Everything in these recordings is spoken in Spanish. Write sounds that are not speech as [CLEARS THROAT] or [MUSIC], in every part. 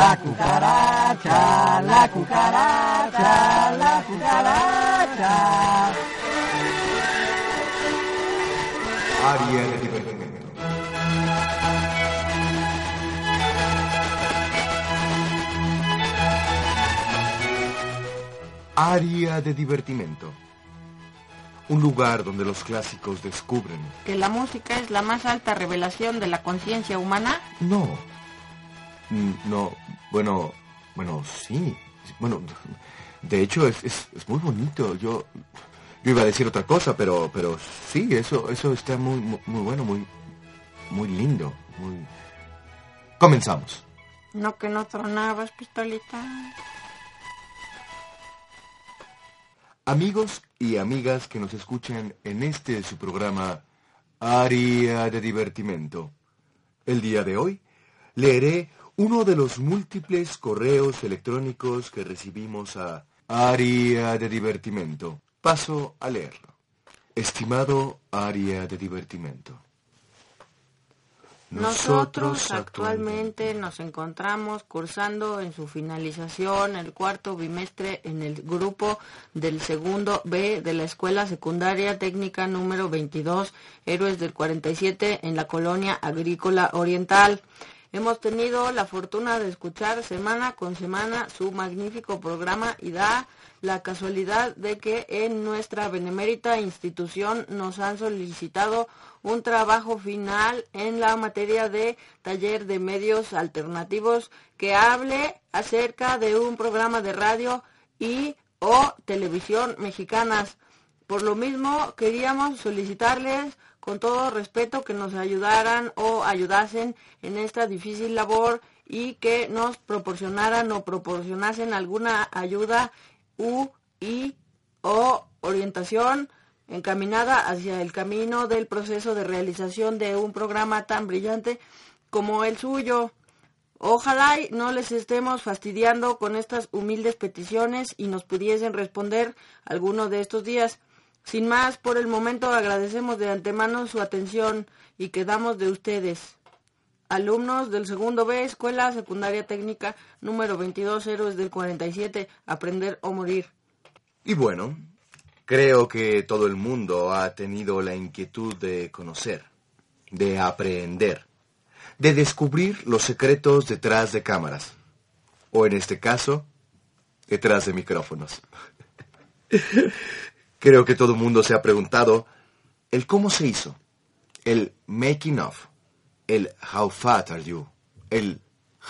La cucaracha, la cucaracha, la cucaracha. Área de divertimento. Área de divertimento. Un lugar donde los clásicos descubren. que la música es la más alta revelación de la conciencia humana? No. Mm, No, bueno, bueno, sí. Bueno, de hecho es, es, es muy bonito. Yo, yo iba a decir otra cosa, pero, pero sí, eso, eso está muy, muy, muy bueno, muy, muy lindo. Muy... Comenzamos. No que no tronabas, pistolita. Amigos y amigas que nos escuchan en este su programa Área de Divertimento. El día de hoy leeré uno de los múltiples correos electrónicos que recibimos a Área de Divertimento. Paso a leerlo. Estimado Área de Divertimento. Nosotros actualmente nos encontramos cursando en su finalización el cuarto bimestre en el grupo del segundo B de la Escuela Secundaria Técnica número 22, Héroes del 47, en la colonia agrícola oriental. Hemos tenido la fortuna de escuchar semana con semana su magnífico programa y da la casualidad de que en nuestra benemérita institución nos han solicitado un trabajo final en la materia de taller de medios alternativos que hable acerca de un programa de radio y o televisión mexicanas. Por lo mismo, queríamos solicitarles con todo respeto que nos ayudaran o ayudasen en esta difícil labor y que nos proporcionaran o proporcionasen alguna ayuda u y o orientación encaminada hacia el camino del proceso de realización de un programa tan brillante como el suyo. Ojalá y no les estemos fastidiando con estas humildes peticiones y nos pudiesen responder alguno de estos días. Sin más, por el momento agradecemos de antemano su atención y quedamos de ustedes. Alumnos del segundo B, Escuela Secundaria Técnica número 22, Héroes del 47, Aprender o Morir. Y bueno, creo que todo el mundo ha tenido la inquietud de conocer, de aprender, de descubrir los secretos detrás de cámaras. O en este caso, detrás de micrófonos. [LAUGHS] creo que todo el mundo se ha preguntado el cómo se hizo, el making of, el how fat are you, el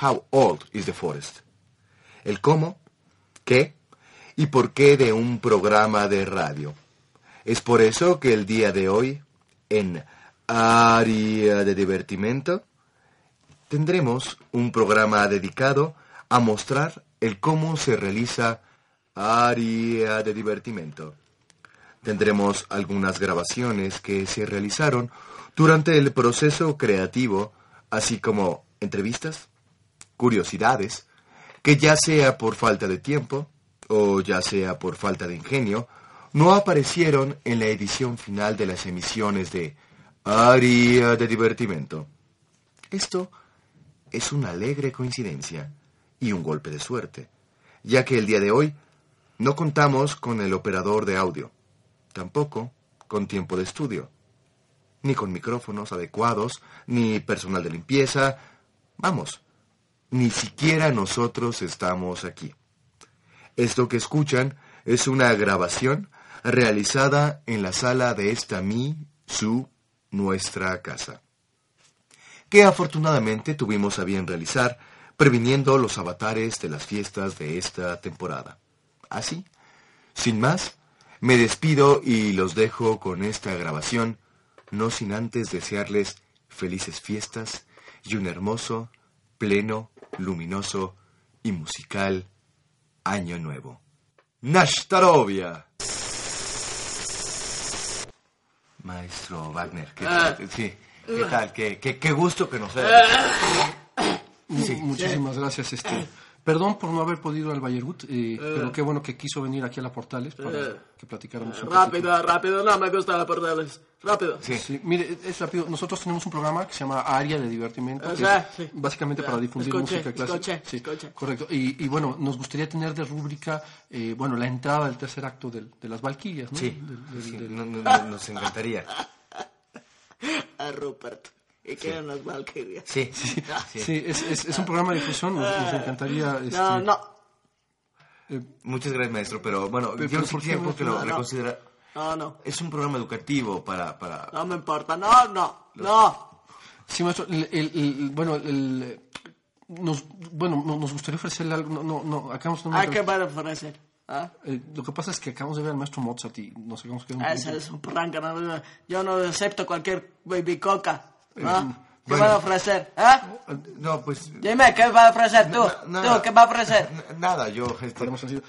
how old is the forest, el cómo, qué y por qué de un programa de radio. Es por eso que el día de hoy, en Área de Divertimento, tendremos un programa dedicado a mostrar el cómo se realiza Área de Divertimento. Tendremos algunas grabaciones que se realizaron durante el proceso creativo, así como entrevistas, curiosidades, que ya sea por falta de tiempo o ya sea por falta de ingenio, no aparecieron en la edición final de las emisiones de Área de Divertimento. Esto es una alegre coincidencia y un golpe de suerte, ya que el día de hoy no contamos con el operador de audio, tampoco con tiempo de estudio, ni con micrófonos adecuados, ni personal de limpieza, vamos, ni siquiera nosotros estamos aquí. Esto que escuchan es una grabación realizada en la sala de esta mi, su, nuestra casa, que afortunadamente tuvimos a bien realizar, previniendo los avatares de las fiestas de esta temporada. Así, sin más, me despido y los dejo con esta grabación, no sin antes desearles felices fiestas y un hermoso, pleno, luminoso y musical Año Nuevo. ¡Nashtarovia! Maestro Wagner, ¿qué Ah. tal? Sí, ¿qué tal? Qué, qué, qué gusto que nos Sí. Muchísimas gracias. Este, perdón por no haber podido ir al Bayergut, eh, pero qué bueno que quiso venir aquí a la Portales para que platicáramos un poquito. Rápido, rápido, no me gusta la portales. Rápido. Sí. Sí, mire, es rápido. Nosotros tenemos un programa que se llama Área de Divertimento, Ah, que sí, es sí. básicamente para difundir escuché, música clásica. escuché, Sí, escuché. correcto. Y, y bueno, nos gustaría tener de rúbrica, eh, bueno, la entrada del tercer acto del- de las Valquirias, ¿no? Sí, Del- del- sí, del- no- no- no- nos encantaría. [LAUGHS] A Rupert. Y que eran las Valkyrias. Sí, [LAUGHS] sí. Sí, es, es, es un programa de difusión, nos, nos encantaría... Este, No, no. eh, Muchas gracias, maestro, pero bueno, Pero, yo pero sí ¿por qué tiempo no? que lo No, no. reconsidera. No, no. Es un programa educativo para... para... No me importa. No, no. No. Sí, maestro, el, el- el- bueno, el, nos, bueno, no- nos gustaría ofrecerle algo, no, no, no, acabamos de Hay que van a ofrecer. ¿Ah? Eh, lo que pasa es que acabamos de ver al maestro Mozart y nos acabamos que Ese es un prank. no, Yo no acepto cualquier baby coca. ¿No? ¿Qué bueno. van a ofrecer? ¿Ah? No, pues... Dime, ¿qué va a ofrecer tú? ¿Tú qué va a ofrecer? [LAUGHS] Nada, yo... este, Podemos sencillo.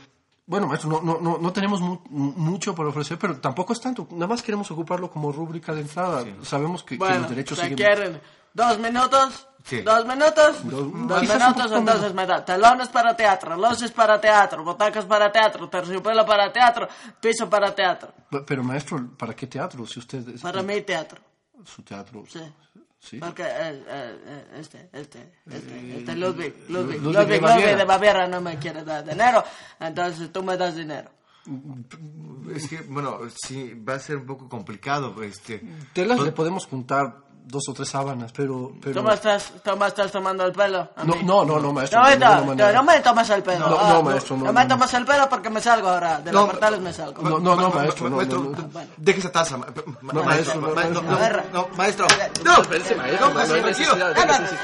Bueno, maestro, no, no, no, no tenemos mu- mucho por ofrecer, pero tampoco es tanto. Nada más queremos ocuparlo como rúbrica de entrada. Sabemos que, que Bueno, los derechos ¿se siguen... quieren dos minutos? Sí. ¿Dos minutos? Dos- Dos, minutos, entonces me da telones para teatro, luces para teatro, butacas para teatro, terciopelo para teatro, piso para teatro. Pe- Pero, maestro, ¿para qué teatro? Si usted... es- Para mí teatro, Su teatro... sí. Sí. Porque eh, eh, eh, este, este, este, este Ludwig, Ludwig, Ludwig Ludwig, de Ludwig Baviera. de Baviera no me quiere dar dinero, entonces tú me das dinero. Es que, bueno, sí, va a ser un poco complicado, este... Telas le podemos juntar dos o tres sábanas, pero... pero... ¿Tú me estás, tú me estás tomando el pelo? a No, mí? no, no, no, maestro. No, de manera. no me tomas el pelo. No, ah, no, maestro, no, No me no, tomas el pelo porque me salgo ahora. De No, los portales me salgo. No, no, no, Ma- ma- maestro, no, maestro, no, no. deje esa taza. No, maestro, no, ma- maestro, no, no. No, maestro. No, espérese, maestro. No, no hay tranquilo. necesidad, Ana, sí,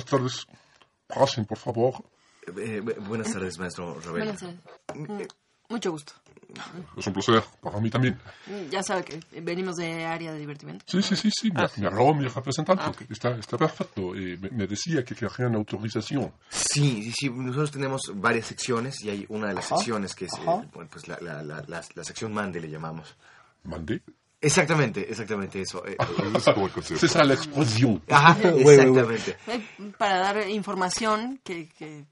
tardes. Pasen, por favor. Eh, bu- buenas tardes, maestro Rebelo. Buenas tardes. Mm, Mucho gusto. Es un placer, para mí también. Mm, Ya sabe que venimos de área de divertimento. Sí, sí, sí, sí, me, me habló mi representante. Está, está perfecto. Eh, me, me decía que querían autorización. Sí, sí, sí, nosotros tenemos varias secciones y hay una de las Ajá, secciones que es eh, pues la, la, la, la, la sección Mande le llamamos. ¿Mandé? Exactamente, exactamente eso. eh, eh, C'est ça la. Ajá, güey. exactamente. Para dar información que, que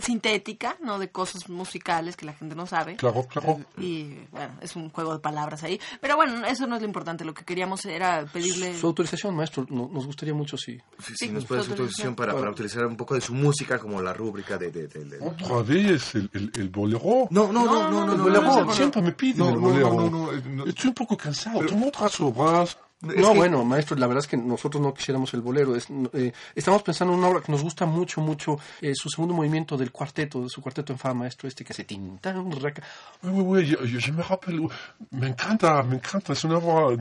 sintética, no de cosas musicales que la gente no sabe. Claro, claro. Y bueno, es un juego de palabras ahí. Pero bueno, eso no es lo importante. Lo que queríamos era pedirle. Su autorización, maestro, no- nos gustaría mucho si... Sí, Sí, sí, nos puede su autorización. para, para utilizar un poco de su música como la rúbrica de... de, de- de- ¿Otra vez el, el, el bolero? No, no, no, no, no, El no, bolero, no, no, no. siempre me piden No, el no, bolero. no, no, no, eh, no. Estoy un poco cansado. Tengo otras obras. No, bueno, maestro, la verdad es que nosotros no quisiéramos el bolero. Es, eh, estamos pensando en una obra que nos gusta mucho, mucho, eh, su segundo movimiento del cuarteto, de su cuarteto en fa, maestro, este que se tintan, raca. Yo, yo- me rappelle, me encanta, me encanta, es una obra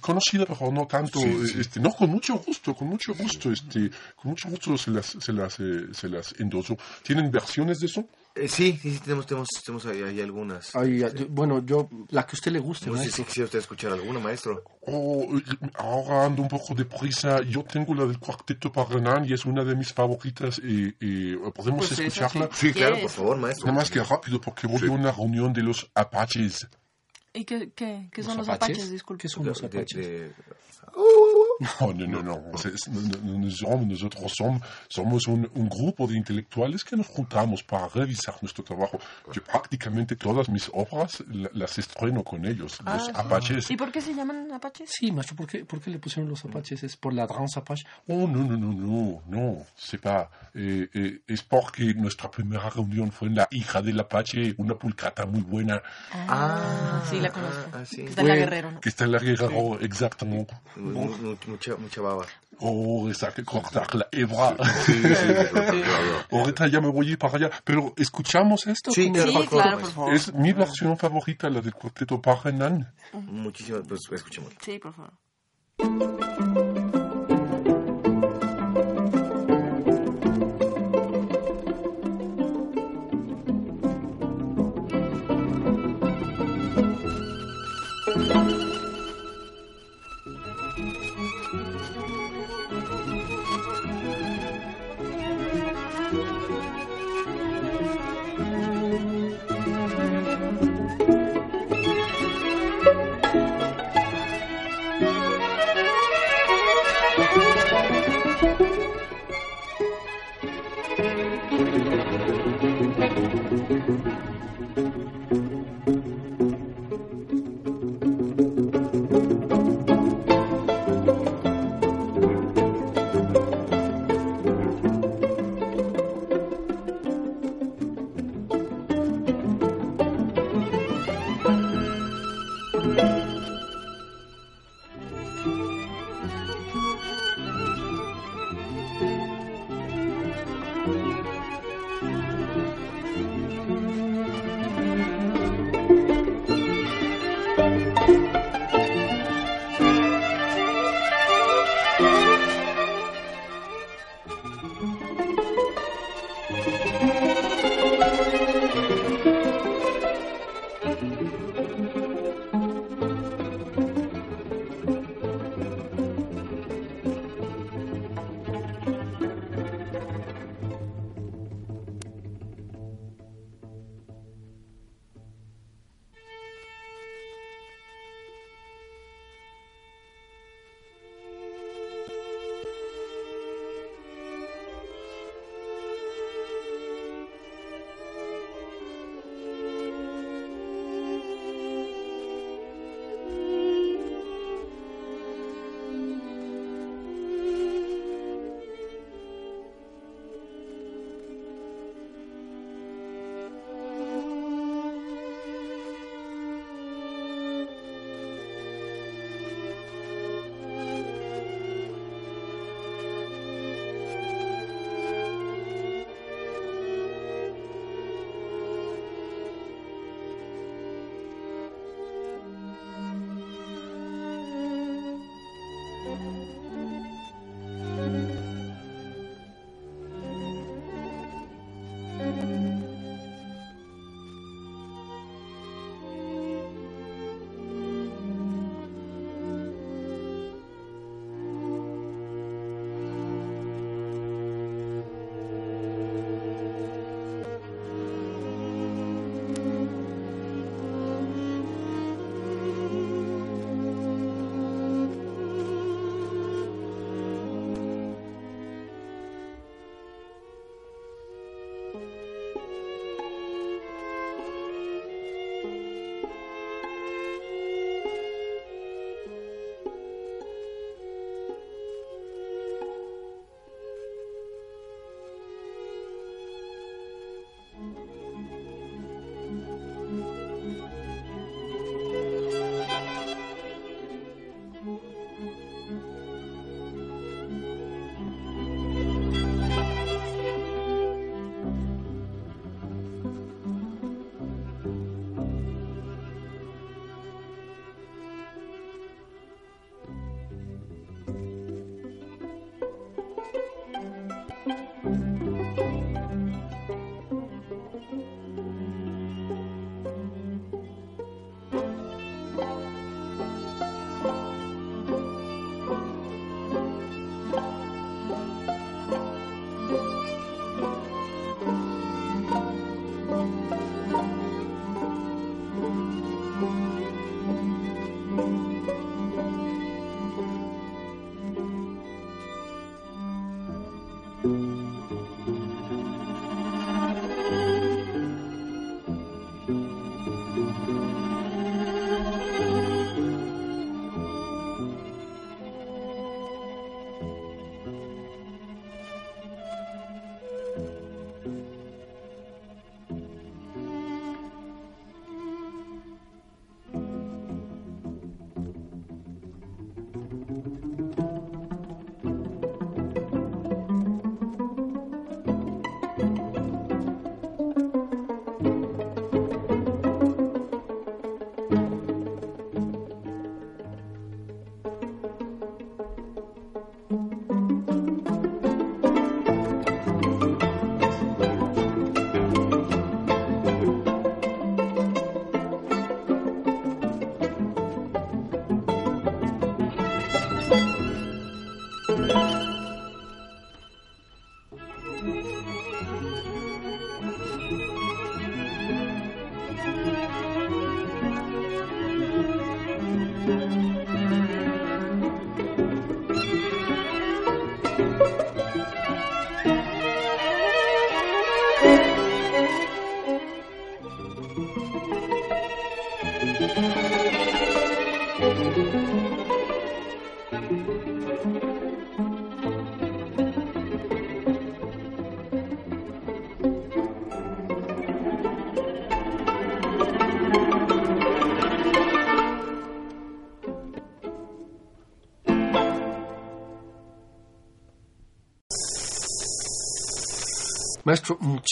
conocida, pero no tanto, este, no, con mucho gusto, con mucho gusto, este, con mucho gusto se las, se las, eh, se las endoso. ¿Tienen versiones de eso? Eh, sí, sí, sí, tenemos, tenemos, tenemos ahí, ahí algunas. Ay, ay, bueno, yo, la que a usted le guste, No sé si maestro. quisiera usted escuchar alguna, maestro. Oh, ahora ando un poco de prisa, yo tengo la del cuarteto Parrenan y es una de mis favoritas y, y podemos Pues esa escucharla. sí. Sí, claro, ¿Qué por favor, maestro. Nada más que rápido porque voy a una reunión de los Apaches. ¿Y qué, qué, qué son ¿Los los apaches? apaches? Disculpe. ¿Qué son De- los de- apaches? de- No, no, no, no. Es- no, no, no somos- nosotros somos, somos un, un grupo de intelectuales que nos juntamos para revisar nuestro trabajo. Yo prácticamente todas mis obras la- las estreno con ellos, los sí. apaches. ¿Y por qué se llaman apaches? Sí, maestro, ¿por qué, ¿por qué le pusieron los apaches? ¿Es por la danza apache? Oh, no, no, no, no, no, pas. Eh, eh, es porque nuestra primera reunión fue en la hija del apache, una pulcata muy buena Ah, sí, la conozco. ah, sí. Que Está en la. Guerrero, ¿no? que está en la guerrero, exactamente. Mu- mu- mucha, mucha baba. Oh, esa que cortar la hebra. Ahorita ya me voy a ir para allá, pero ¿escuchamos esto? Sí, claro, Sí, por favor, claro, por maestro. favor. Es mi versión favorita, la del cuarteto Parrenan. Muchísimas, pues escuchemos. Sí, por favor.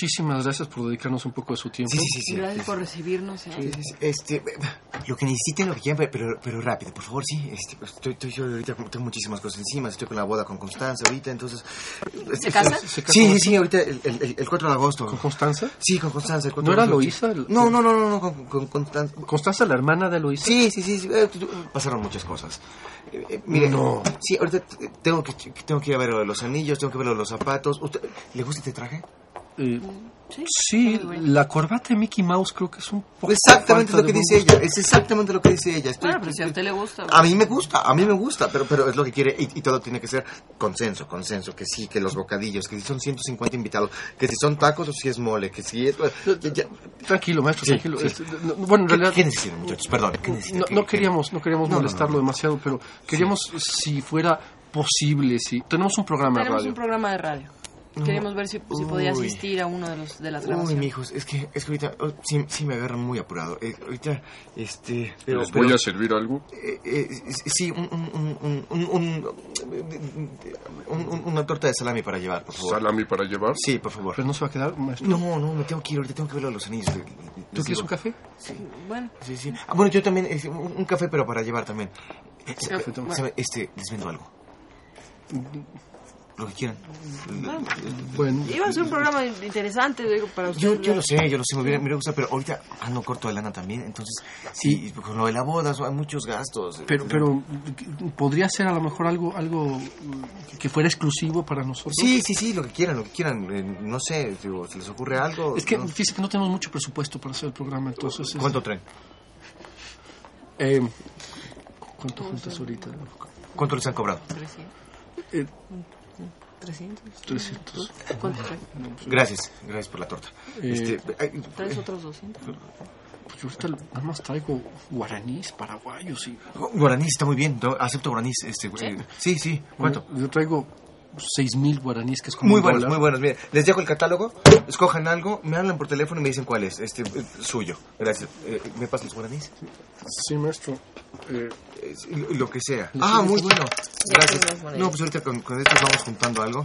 Muchísimas gracias por dedicarnos un poco de su tiempo. Sí, sí, sí. sí. Gracias por recibirnos. ¿eh? Sí. Este, lo que necesiten, lo que quieran, pero, pero rápido, por favor, sí. Este, estoy, estoy yo ahorita tengo muchísimas cosas encima. Estoy con la boda con Constanza ahorita, entonces. ¿Se casa? ¿Se casa Sí, sí, sí, ahorita el, el, el 4 de agosto. ¿Con Constanza? Sí, con Constanza. El 4 ¿No de era agosto. Loísa? No, no, no, no, no, con, con Constanza. ¿Constanza, la hermana de Loisa? Sí, sí, sí, sí, eh, pasaron muchas cosas. Eh, eh, mire, No. Sí, ahorita tengo que, tengo que ir a ver los anillos, tengo que ver los zapatos. ¿Usted, ¿Le gusta este traje? Eh, Sí, sí, bueno. la corbata de Mickey Mouse creo que es un poco Exactamente lo que dice gusto. ella, es exactamente lo que dice ella. Estoy- Bueno, pero si a usted le gusta. A mí me gusta, a mí me gusta, pero, pero es lo que quiere y, y todo tiene que ser consenso, consenso, que sí, que los bocadillos, que si son 150 invitados, que si son tacos o si es mole, que si es... ya- ya- Tranquilo, maestro, Sí, tranquilo. sí. Este, no, bueno, en ¿Qué, realidad... qué necesitan, muchachos? Perdón, ¿qué necesitan? No, ¿Qué- no qué- queríamos, no queríamos No, molestarlo no, no. demasiado, pero queríamos si fuera posible, si tenemos un programa de Tenemos radio. un programa de radio. Queríamos ver si, si podía Uy. asistir a uno de los de las Uy, grabaciones. mijos, es que, es que ahorita oh, sí, sí me agarran muy apurado. Eh, ahorita, este... Pero, ¿Les voy pero- a servir algo? Eh, eh, sí, un, un, un, un, un- un- un- una torta de salami para llevar, por favor. ¿Salami para llevar? Sí, por favor. Pero no se va a quedar, maestro. No, no, me tengo que ir ahorita, tengo que ver los anillos. ¿Tú quieres un café? Bueno, Sí, sí. Ah, bueno, yo también, eh, un, un café, pero para llevar también. Eh, Café, toma. ¿sabe? Este, les vendo algo. Lo que quieran. Bueno, iba a ser un programa interesante digo, para usted. Yo, yo lo sé, yo lo sé, me hubiera, me hubiera gustado, pero ahorita ando corto de lana también, entonces, sí, con lo de la boda hay muchos gastos. pero, pero podría ser a lo mejor algo, algo que fuera exclusivo para nosotros. Sí, sí, sí, lo que quieran, lo que quieran. eh, no sé, digo, ¿se les ocurre algo? Es que No. fíjese que no tenemos mucho presupuesto para hacer el programa, entonces. es- ¿Cuánto traen? Eh, ¿Cuánto juntas ahorita? ¿Cuánto les han cobrado? 300. Eh, 300. 300. ¿Cuánto trae? Gracias, gracias por la torta. Eh, Este, ¿Traes otros 200? Pues yo ahorita nada más traigo guaraníes, paraguayos y... guaraní está muy bien, acepto guaraní. Este, eh, sí, sí, ¿cuánto? Yo traigo seis mil guaraníes, que es como Muy un buenos, dólar. muy buenos. Mire, les dejo el catálogo, escojan algo, me hablan por teléfono y me dicen cuál es. Este, eh, suyo. Gracias. Eh, ¿Me pasas los guaraníes? Sí, maestro. Eh, Eh, lo, que sea. Ah, muy bueno. Gracias. No, pues ahorita con, con esto vamos juntando algo.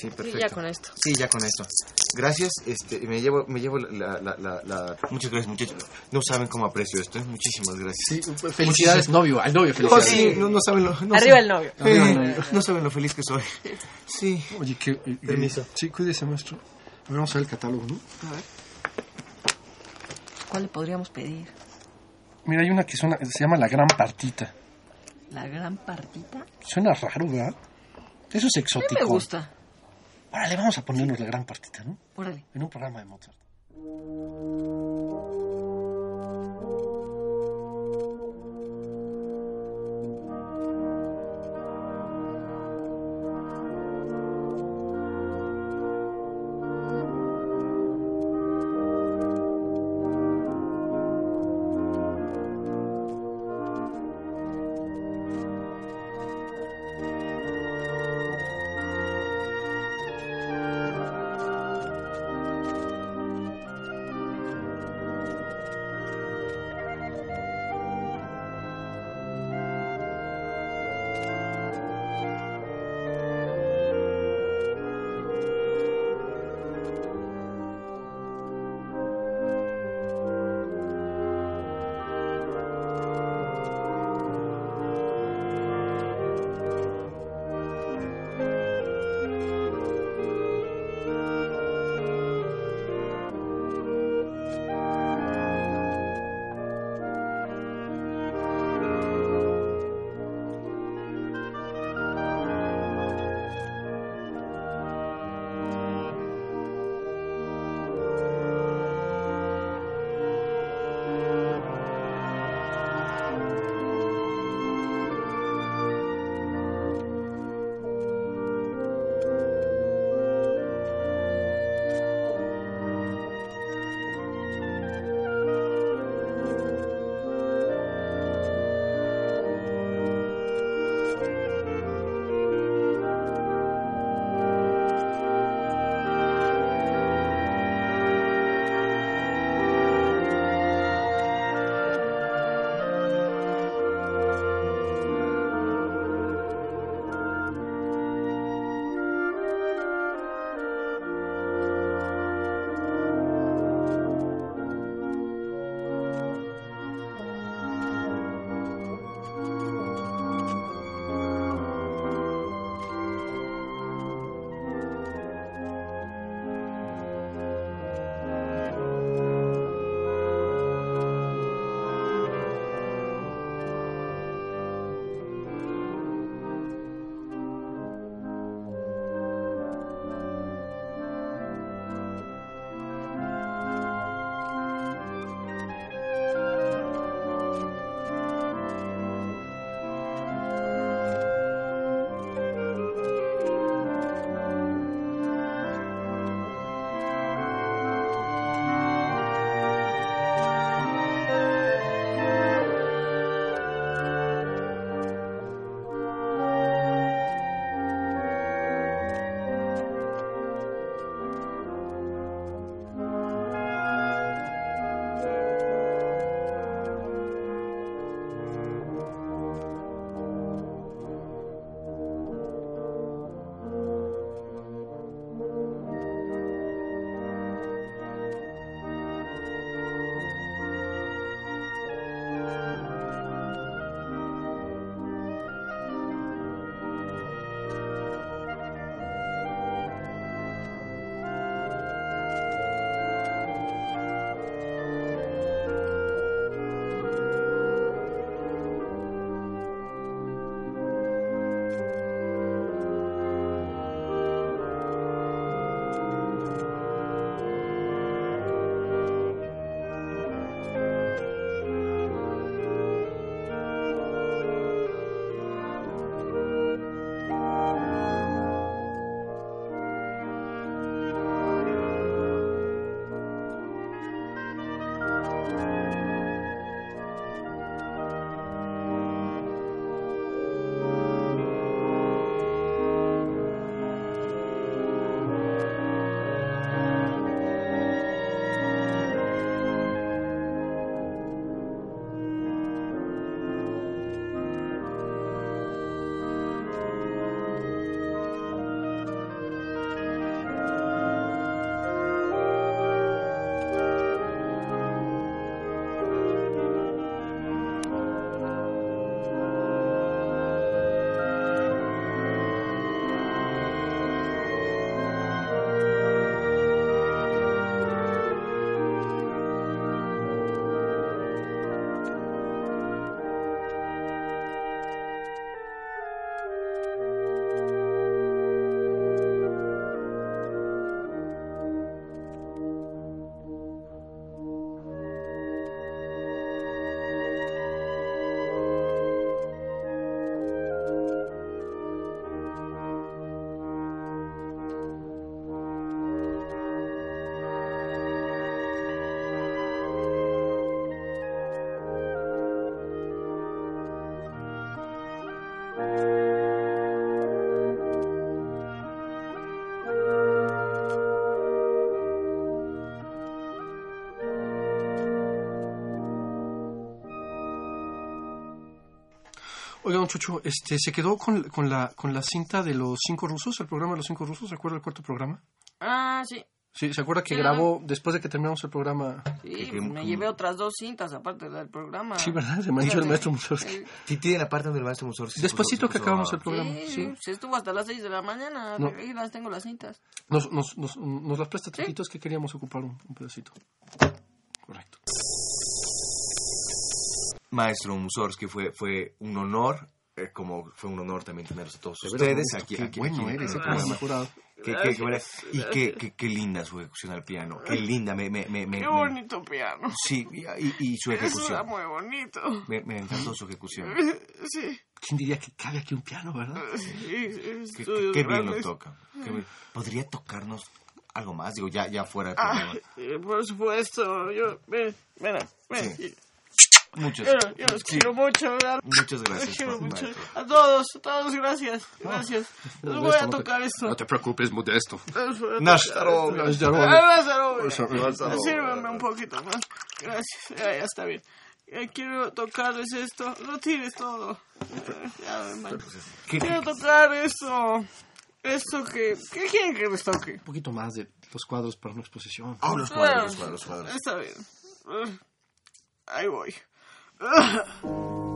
Sí, perfecto. ya con esto. Sí, ya con esto. Gracias. Este, me llevo, me llevo la, la, la, la- Muchas gracias, muchachos. No saben cómo aprecio esto. ¿eh? Muchísimas gracias. sí, felicidades, novio, al novio, No, felicidades. sí, no, no saben lo... no Arriba saben- el novio. Arriba el novio. no saben lo feliz que soy. Sí. Oye, que... eh, eh, Permiso. sí, cuídese, maestro. A ver, Vamos a ver el catálogo, ¿no? A ver. ¿Cuál le podríamos pedir? Mira, hay una que suena, se llama La Gran Partita. ¿La gran partita? Suena raro, ¿verdad? Eso es A mí exótico. me gusta. Órale, vamos a ponernos La Gran Partita, ¿no? Órale. En un programa de Mozart. Chucho, este, ¿se quedó con, con, la, con la cinta de los cinco rusos, el programa de los cinco rusos? ¿Se acuerda del cuarto programa? Ah, sí. Sí, ¿se acuerda que Sí, grabó después de que terminamos el programa? Sí, Que- que- pues me llevé otras dos cintas aparte del programa. Sí, ¿verdad? Se me hizo el maestro Mussorgsky. Sí, Sí, tiene la parte donde el maestro Mussorgsky Despuésito que acabamos el programa, sí, sí. se estuvo hasta las 6 de la mañana. No. Ahí las tengo las cintas. Nos, nos, nos, nos las presta tantito, es que queríamos ocupar un, un pedacito. Correcto. Maestro Mussorgsky, fue, fue un honor, eh, como fue un honor también tenerlos a todos ustedes maestro, aquí. qué aquí, bueno aquí. eres, ese Ah, programa jurado. Qué, qué- qué y qué, qué, qué linda su ejecución al piano, qué linda, me, me, me, Qué me- bonito piano. sí, y, y- su Eso está ejecución, muy bonito. me, me encantó su ejecución, Sí, ¿Quién diría que cabe aquí un piano, verdad? sí, qué, estudios qué bien lo toca, qué bien. ¿podría tocarnos algo más? Digo, ya, ya fuera del Ah, programa. sí, por supuesto. Yo, ven, ven, ven. Sí. Muchas, Yo, yo los sí, quiero mucho, ¿verdad? muchas Los gracias, quiero ma- mucho. A todos, a todos, gracias. Gracias. Les voy a no te- tocar esto. No te preocupes, modesto. Lázaro. Sírveme un poquito más. Gracias. Ya, ya está bien. Eh, quiero tocarles esto. No tires todo. Eh, ya, hermano. ¿Qué- Quiero tocar esto. Esto que... ¿Qué quieren que les toque? Un poquito más de los cuadros para una exposición. Oh, los cuadros, los cuadros, los cuadros. Está bien. Eh, Ahí voy. 呃。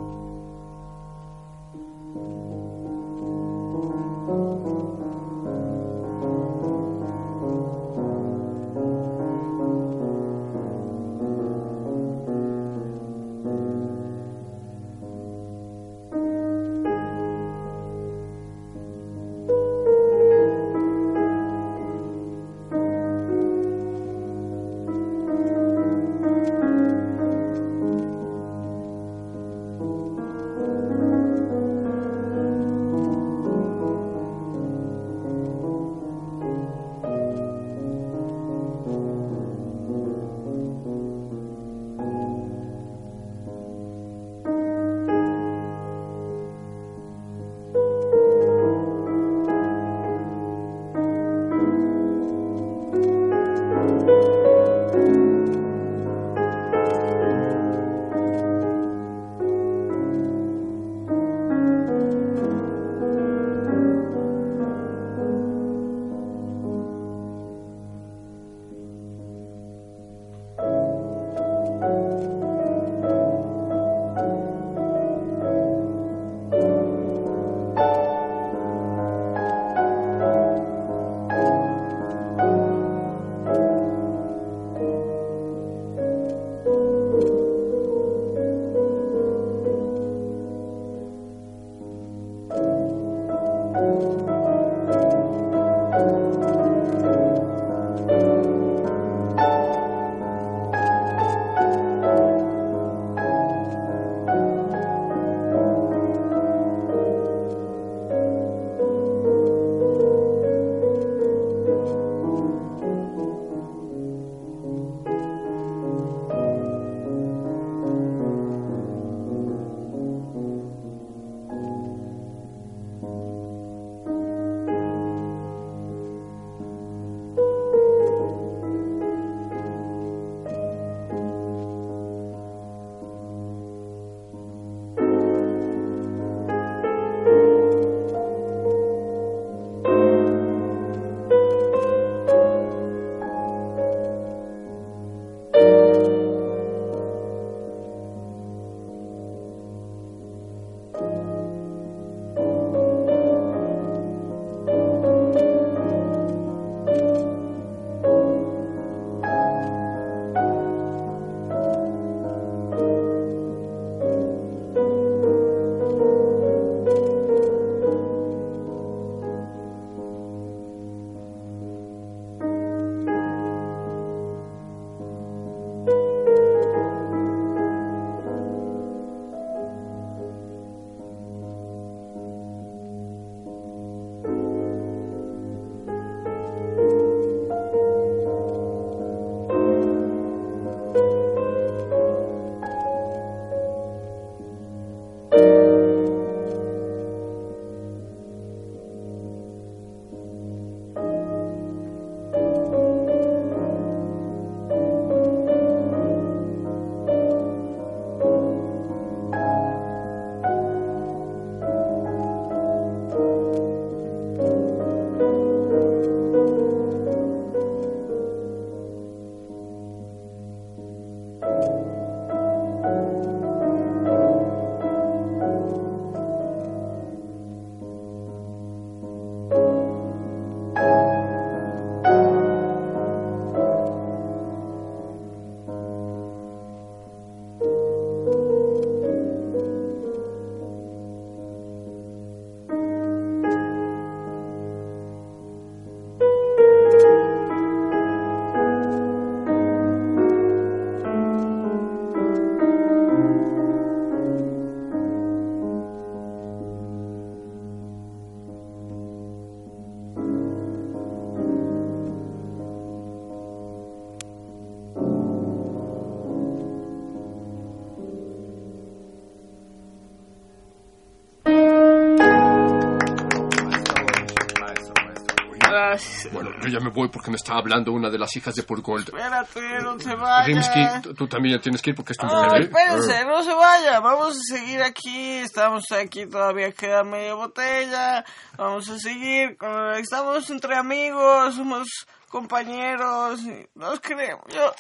Yo ya me voy porque me está hablando una de las hijas de Purgold. Espérate, no se vaya. Rimsky, tú- también ya tienes que ir porque es tu No, mujer, ¿eh? espérense, no se vaya. Vamos a seguir aquí. Estamos aquí, todavía queda media botella. Vamos a seguir. con- Estamos entre amigos, somos compañeros. Nos queremos. Yo,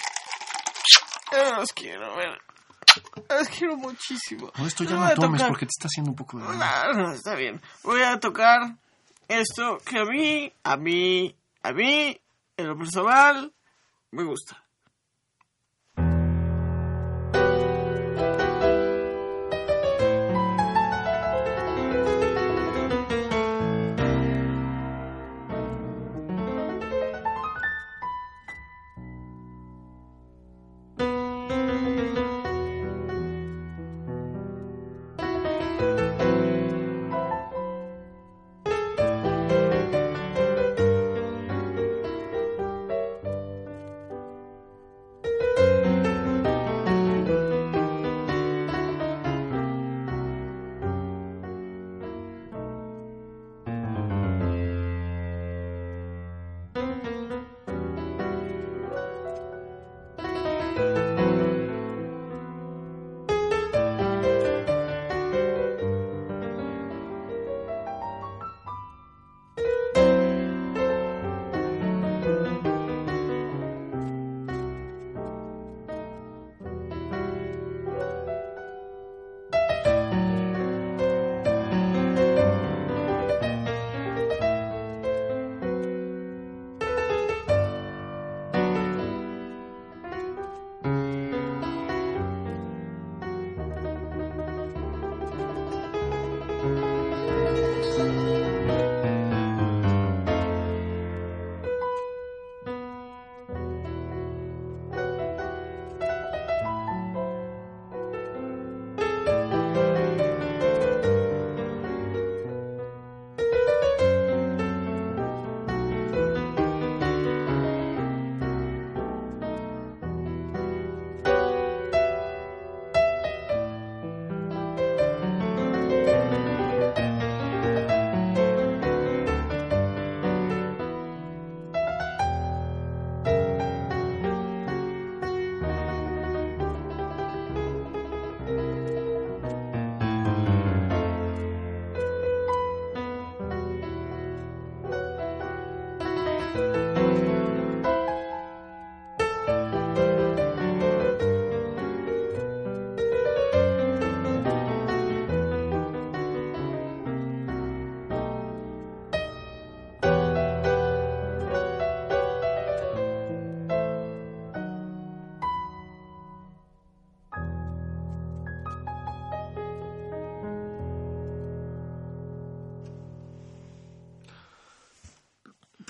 yo los quiero, ver. Los quiero muchísimo. No, esto ya no tomes tocar- porque te está haciendo un poco de daño. No, no, está bien. Voy a tocar esto que a mí, a mí, a mí, en lo personal, me gusta.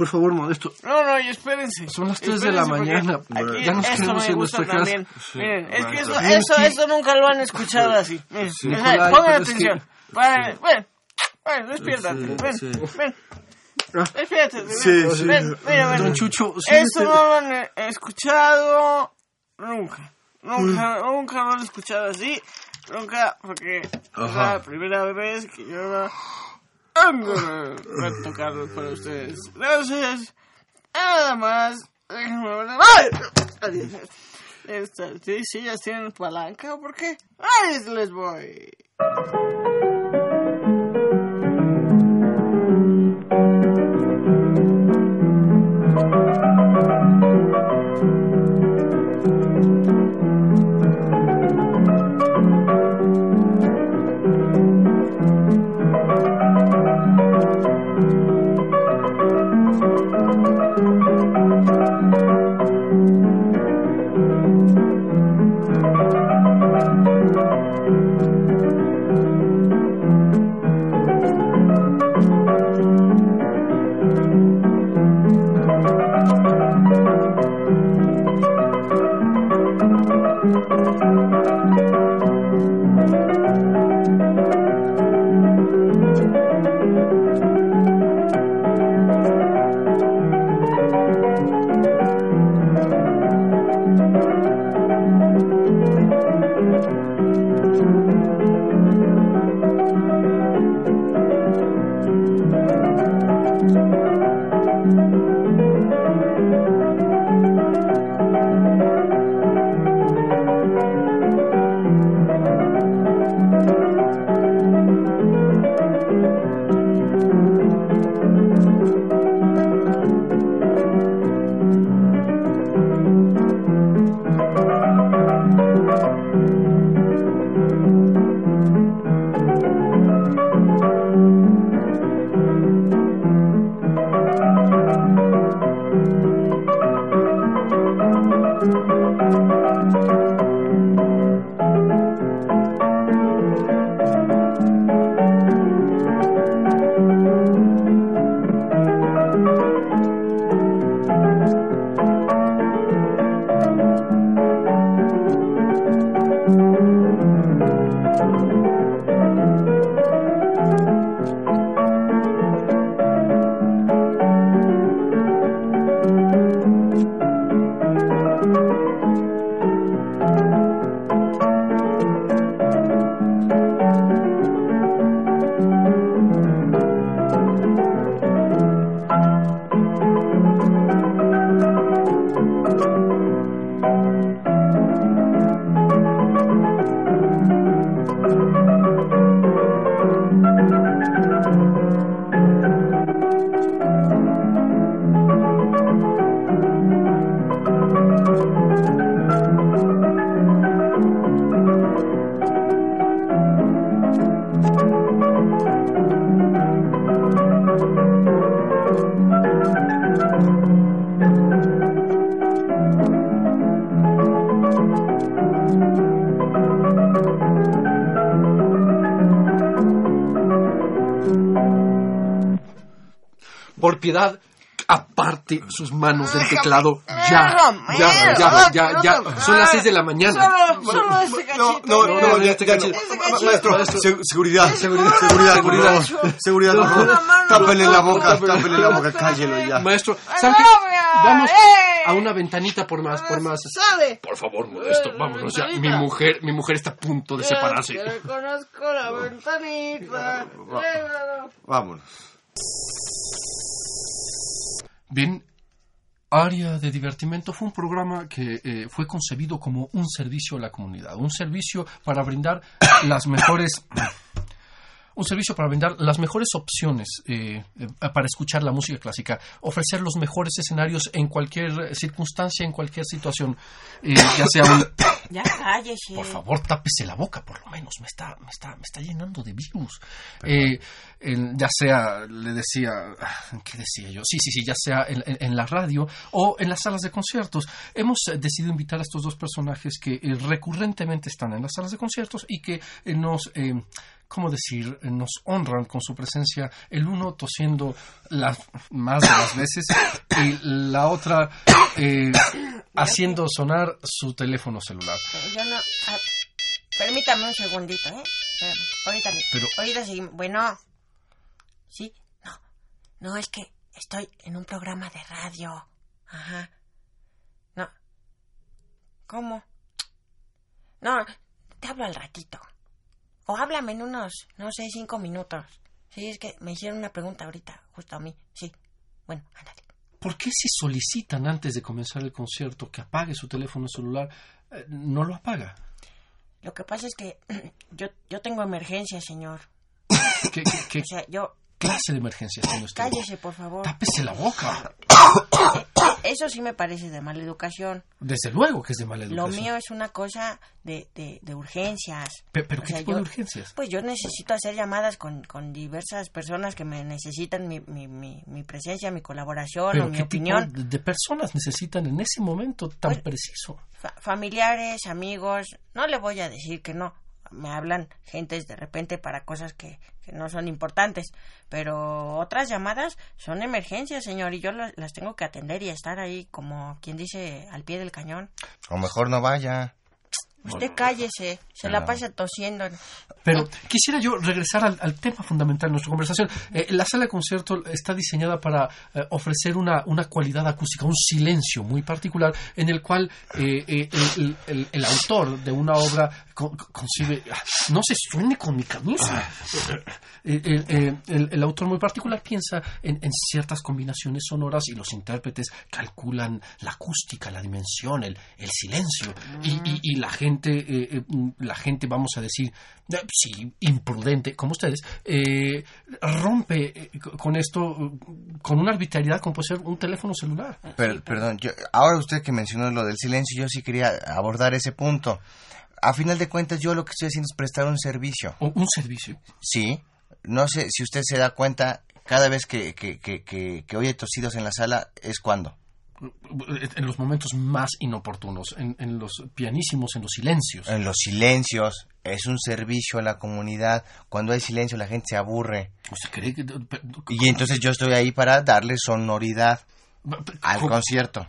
Por favor, Modesto. No, no, y espérense. Son las tres de la mañana. Aquí, Ya nos esto queremos me gusta nuestra casa. también. Miren, es que eso, eso, sí. eso nunca lo han escuchado así. Miren, Nicolai, pongan pero es atención. que- Ven, ven, ven, despiértate. Sí, ven, sí. ven. Despiértate. ven, Sí, sí. ven, mira, ven. Don Chucho, sí, Esto este- no lo han escuchado nunca. Nunca, nunca lo han escuchado así. Nunca, porque es Ajá. la primera vez que yo va a tocarlo para ustedes. Gracias. Nada más. Déjenme. Adiós. Estas sillas tienen palanca, ¿por qué? ¡Ay, les voy! Por piedad, aparte sus manos del teclado. Ya, ya, ya, ya, ya. Son las seis de la mañana. Solo, solo este cachito. No, no, no, ya, este. Este Maestro, seguridad, seguridad, seguridad, seguridad. Tápele la boca, tápele la boca, cállelo ya. Maestro, ¿sabe qué? novia! Vamos ¡Eh! a una ventanita por más, por más. ¡Sale! Por favor, Modesto, vámonos ya. Mi mujer, mi mujer está a punto de separarse. Que conozco la ventanita. Vámonos. Bien, Área de Divertimento fue un programa que eh, fue concebido como un servicio a la comunidad, un servicio para brindar las mejores un servicio para brindar las mejores opciones eh, eh, para escuchar la música clásica, ofrecer los mejores escenarios en cualquier circunstancia, en cualquier situación, eh, ya sea un... [COUGHS] Ya cállese. Por favor, tápese la boca, por lo menos. Me está, me está, me está llenando de virus. Eh, en- ya sea, le decía, ah, ¿qué decía yo? Sí, sí, sí, ya sea en, en- en la radio o en las salas de conciertos. Hemos decidido invitar a estos dos personajes que eh, recurrentemente están en las salas de conciertos y que eh, nos, ¿cómo decir? Eh, Nos honran con su presencia. El uno tosiendo las más de las veces y la otra eh, haciendo sonar su teléfono celular. Yo no. ah, permítame un segundito, ¿eh? Ahorita, le- Pero- ahorita seguimos. Bueno. ¿Sí? No. No, es que estoy en un programa de radio. Ajá. No. ¿Cómo? No, te hablo al ratito. O háblame en unos, no sé, cinco minutos. Sí, es que me hicieron una pregunta ahorita, justo a mí. Sí. Bueno, ándale. ¿Por qué si solicitan antes de comenzar el concierto que apague su teléfono celular, eh, no lo apaga? Lo que pasa es que [CLEARS THROAT] yo, yo tengo emergencia, señor. ¿Qué, qué- qué O sea, yo... clase de emergencia tiene usted? Cállese, por favor. Tápese la boca. Eso sí me parece de mala educación. Desde luego que es de mala Lo educación. mío es una cosa de, de, de urgencias. Pe- ¿Pero O qué sea, tipo yo- de urgencias? Pues yo necesito hacer llamadas con, con diversas personas que me necesitan mi, mi, mi, mi presencia, mi colaboración o ¿Pero mi qué opinión. tipo de de personas necesitan en ese momento tan Pues- preciso? Fa- familiares, amigos, no le voy a decir que no. Me hablan gentes de repente para cosas que, que no son importantes, pero otras llamadas son emergencias, señor, y yo las, las tengo que atender y estar ahí como quien dice al pie del cañón. O mejor no vaya. Usted cállese, se la pasa tosiendo. Pero quisiera yo regresar al, al tema fundamental de nuestra conversación. Eh, la sala de concierto está diseñada para eh, ofrecer una, una cualidad acústica, un silencio muy particular en el cual eh, eh, el, el- el autor de una obra con- concibe... No se suene con mi camisa. Eh, el, eh, el- el autor muy particular piensa en, en ciertas combinaciones sonoras y los intérpretes calculan la acústica, la dimensión, el, el silencio. Y, y- y la gente, eh, eh, la gente, vamos a decir, sí, imprudente, como ustedes, eh, rompe co- con esto, con una arbitrariedad como puede ser un teléfono celular. Per- perdón, yo, ahora usted que mencionó lo del silencio, yo sí quería abordar ese punto. A final de cuentas, yo lo que estoy haciendo es prestar un servicio. Un servicio. Sí, no sé si usted se da cuenta, cada vez que, que, que, que, que oye tosidos en la sala, es cuando. en los momentos más inoportunos, en, en los pianísimos, en los silencios. En los silencios, es un servicio a la comunidad. Cuando hay silencio la gente se aburre. ¿Usted cree que- Y entonces yo estoy ahí para darle sonoridad al concierto.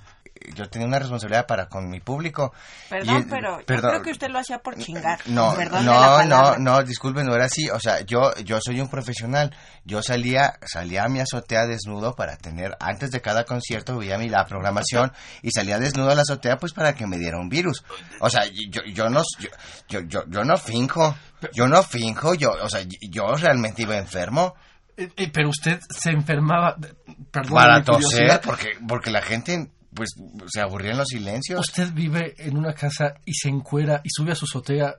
Yo tenía una responsabilidad para con mi público. Perdón, Y- pero yo creo que usted lo hacía por chingar. No, no, no, no, disculpe, no era así. O sea, yo, yo soy un profesional. Yo salía, salía a mi azotea desnudo para tener, antes de cada concierto veía mi la programación y salía desnudo a la azotea pues para que me diera un virus. O sea, yo, yo no, yo, yo, yo, yo no finjo, yo no finjo, yo, o sea, yo realmente iba enfermo Eh, eh, pero usted se enfermaba, perdón, para toser porque, porque la gente pues se aburría en los silencios. ¿Usted vive en una casa y se encuera y sube a su azotea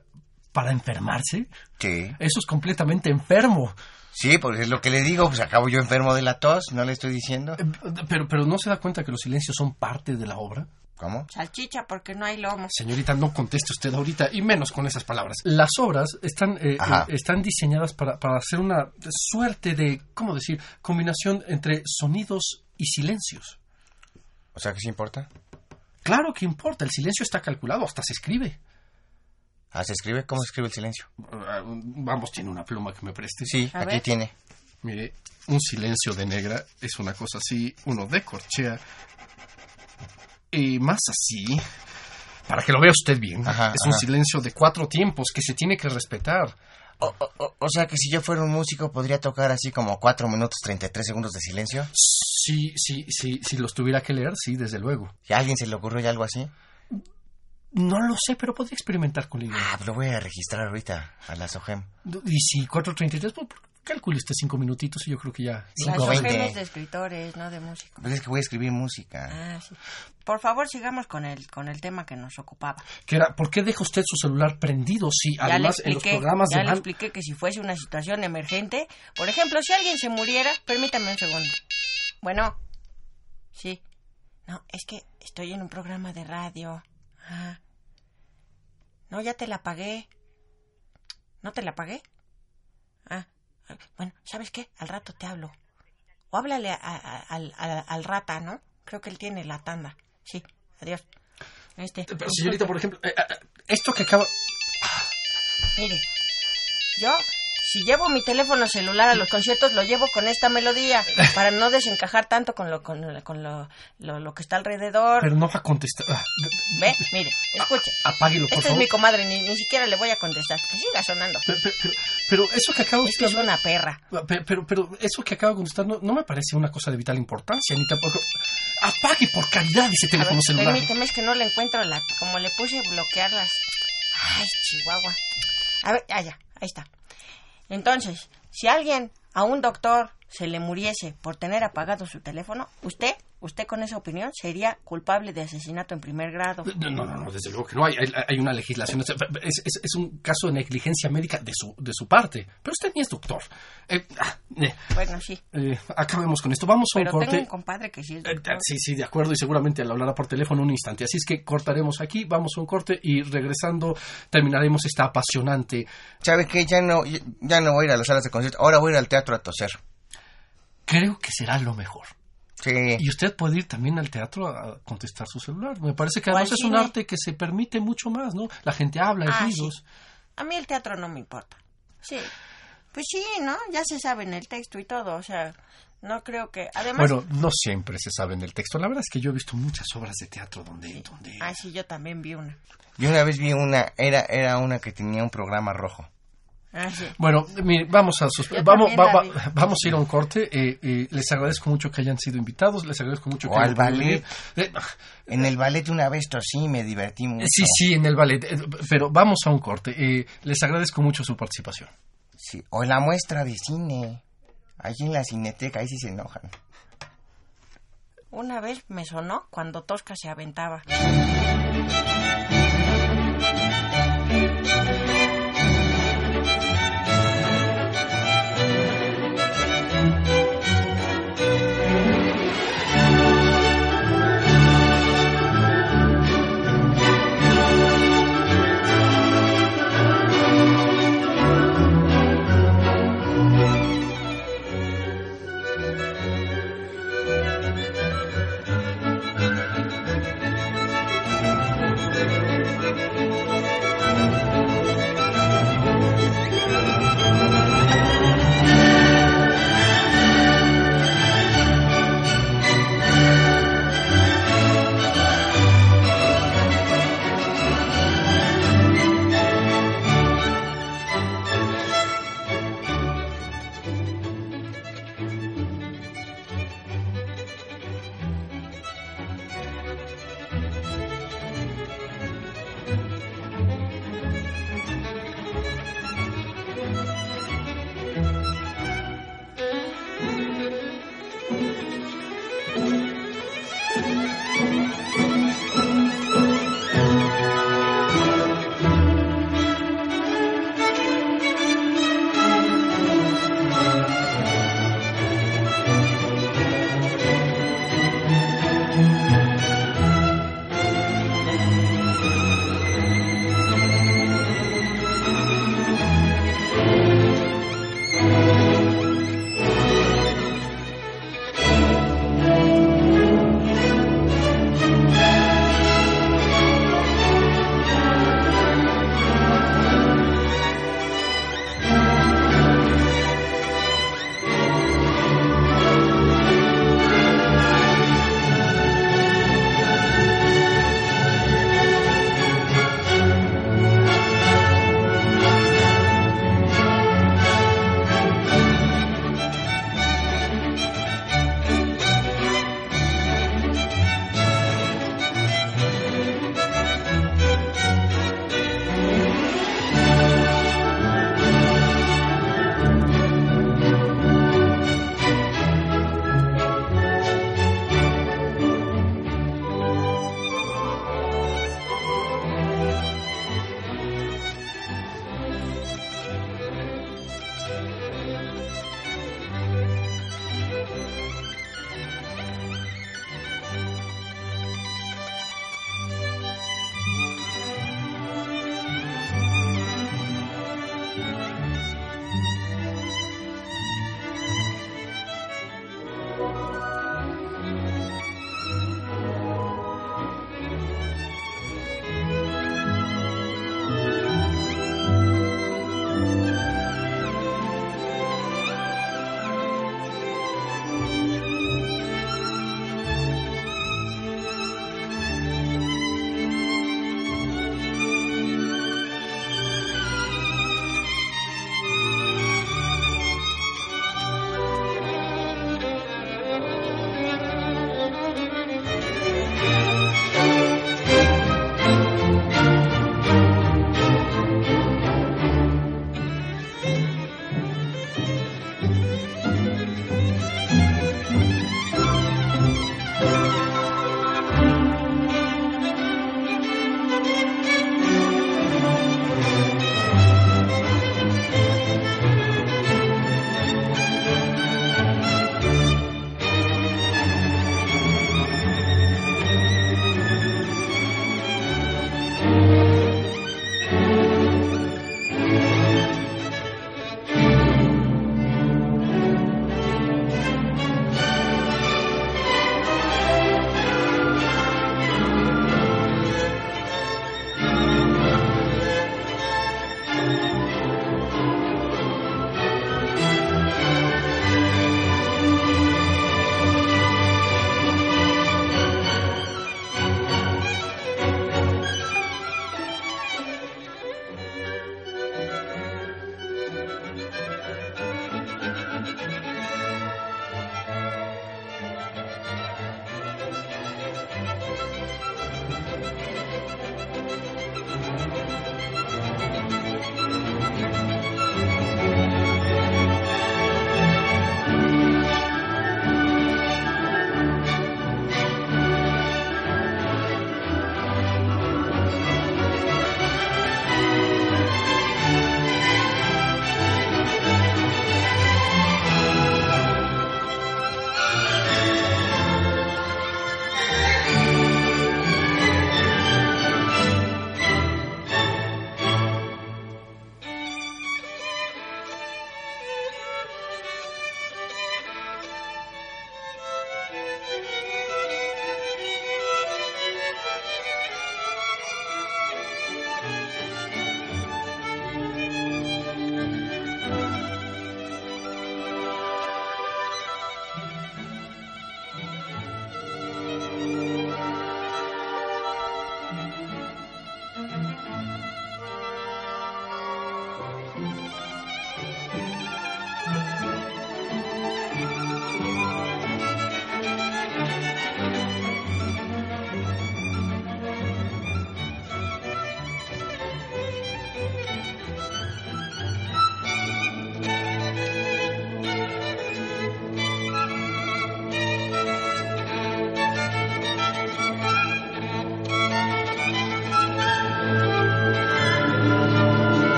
para enfermarse? Sí. Eso es completamente enfermo. Sí, porque es lo que le digo, pues acabo yo enfermo de la tos, no le estoy diciendo. Eh, Pero, pero ¿no se da cuenta que los silencios son parte de la obra? ¿Cómo? Salchicha, porque no hay lomo. Señorita, no conteste usted ahorita, y menos con esas palabras. Las obras están, eh, eh, están diseñadas para, para hacer una suerte de, ¿cómo decir?, combinación entre sonidos y silencios. O sea, ¿qué se importa? Claro que importa, el silencio está calculado, hasta se escribe. Ah, ¿se escribe? ¿Cómo se escribe el silencio? Ah, Vamos, tiene una pluma que me preste. Sí, A aquí ver. tiene. Mire, un silencio de negra es una cosa así, uno de corchea. Y más así, para que lo vea usted bien, Ajá, es un ajá. silencio de cuatro tiempos que se tiene que respetar. O, o- o- o sea que si yo fuera un músico podría tocar así como 4 minutos 33 segundos de silencio. Si, si, si, si los tuviera que leer, sí, desde luego. ¿Y a alguien se le ocurrió ya algo así? No lo sé, pero podría experimentar con la idea. Ah, lo voy a registrar ahorita a la SOGEM. Y si 4.33, pues calcule usted cinco minutitos y yo creo que ya... Las Cinco veinte. ojemes de escritores, no de músicos. Pues es que voy a escribir música. Ah, sí. Por favor, sigamos con el, con el tema que nos ocupaba. Que era, ¿Por qué deja usted su celular prendido si Ya le además en los programas ya de... le ban- expliqué que si fuese una situación emergente, por ejemplo, si alguien se muriera, permítame un segundo. Bueno, sí. No, es que estoy en un programa de radio. Ah. No, ya te la pagué. ¿No te la pagué? Ah, bueno, ¿sabes qué? Al rato te hablo. O háblale a- a- al, al- al rata, ¿no? Creo que él tiene la tanda. Sí, adiós. Este, Pero, señorita, por ejemplo, eh, eh, esto que acaba... Mire, yo, si llevo mi teléfono celular a los conciertos, lo llevo con esta melodía, para no desencajar tanto con lo, con lo, con lo, lo- lo que está alrededor. Pero no va a contestar. Ah, ¿Ve? Mire, escuche. apáguelo, por Esta es favor. mi comadre, ni, ni siquiera le voy a contestar. Que siga sonando. Pero, pero- pero- pero eso que Es usted que es de hablar- una perra. Pero, pero, pero eso que acaba de contestar no, no me parece una cosa de vital importancia, ni tampoco... Apague por caridad ese A ver, teléfono celular. permíteme, es que no le encuentro la... Como le puse bloquear las... Ay, Chihuahua. A ver, ah, ya, ahí está. Entonces, si alguien, a un doctor, se le muriese por tener apagado su teléfono, usted, usted con esa opinión, sería culpable de asesinato en primer grado. No, no, no, desde luego que no. Hay, hay, hay una legislación. Es, es- es un caso de negligencia médica de su, de su parte. Pero usted ni es doctor. Eh, ah, eh, Bueno, sí. eh, acabemos con esto. Vamos a un Pero tengo corte. un compadre que sí es Eh, doctor. Sí, sí, de acuerdo, y seguramente le hablará por teléfono un instante. Así es que cortaremos aquí, vamos a un corte y regresando terminaremos esta apasionante. ¿Sabe qué? Ya no, ya no voy a ir a las salas de concierto. Ahora voy a ir al teatro a toser. Creo que será lo mejor. Sí. Y usted puede ir también al teatro a contestar su celular. Me parece que además es un arte que se permite mucho más, ¿no? La gente habla, hay Ah, ruidos. A mí el teatro no me importa. Sí. Pues sí, ¿no? Ya se sabe en el texto y todo. O sea, no creo que... Además... Bueno, no siempre se sabe en el texto. La verdad es que yo he visto muchas obras de teatro donde... donde... Ah, sí, yo también vi una. Yo una vez vi una, era, era una que tenía un programa rojo. Ah, sí. Bueno, mire, vamos a vamos, va- va- vamos a ir a un corte. eh, eh, les agradezco mucho que hayan sido invitados. Les agradezco mucho que O al ballet. Eh, En el ballet una vez tosí, me divertí mucho. sí, sí, en el ballet. eh, Pero vamos a un corte. eh, les agradezco mucho su participación. Sí, O en la muestra de cine. Allí en la cineteca, ahí sí se enojan. Una vez me sonó cuando Tosca se aventaba.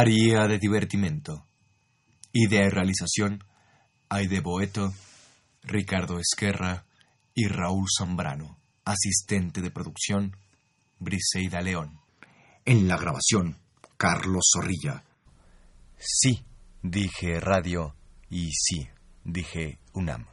Aria de divertimento. Idea y realización, Aide Boeto, Ricardo Esquerra y Raúl Zambrano. Asistente de producción, Briseida León. En la grabación, Carlos Zorrilla. Sí, dije radio y sí, dije UNAM.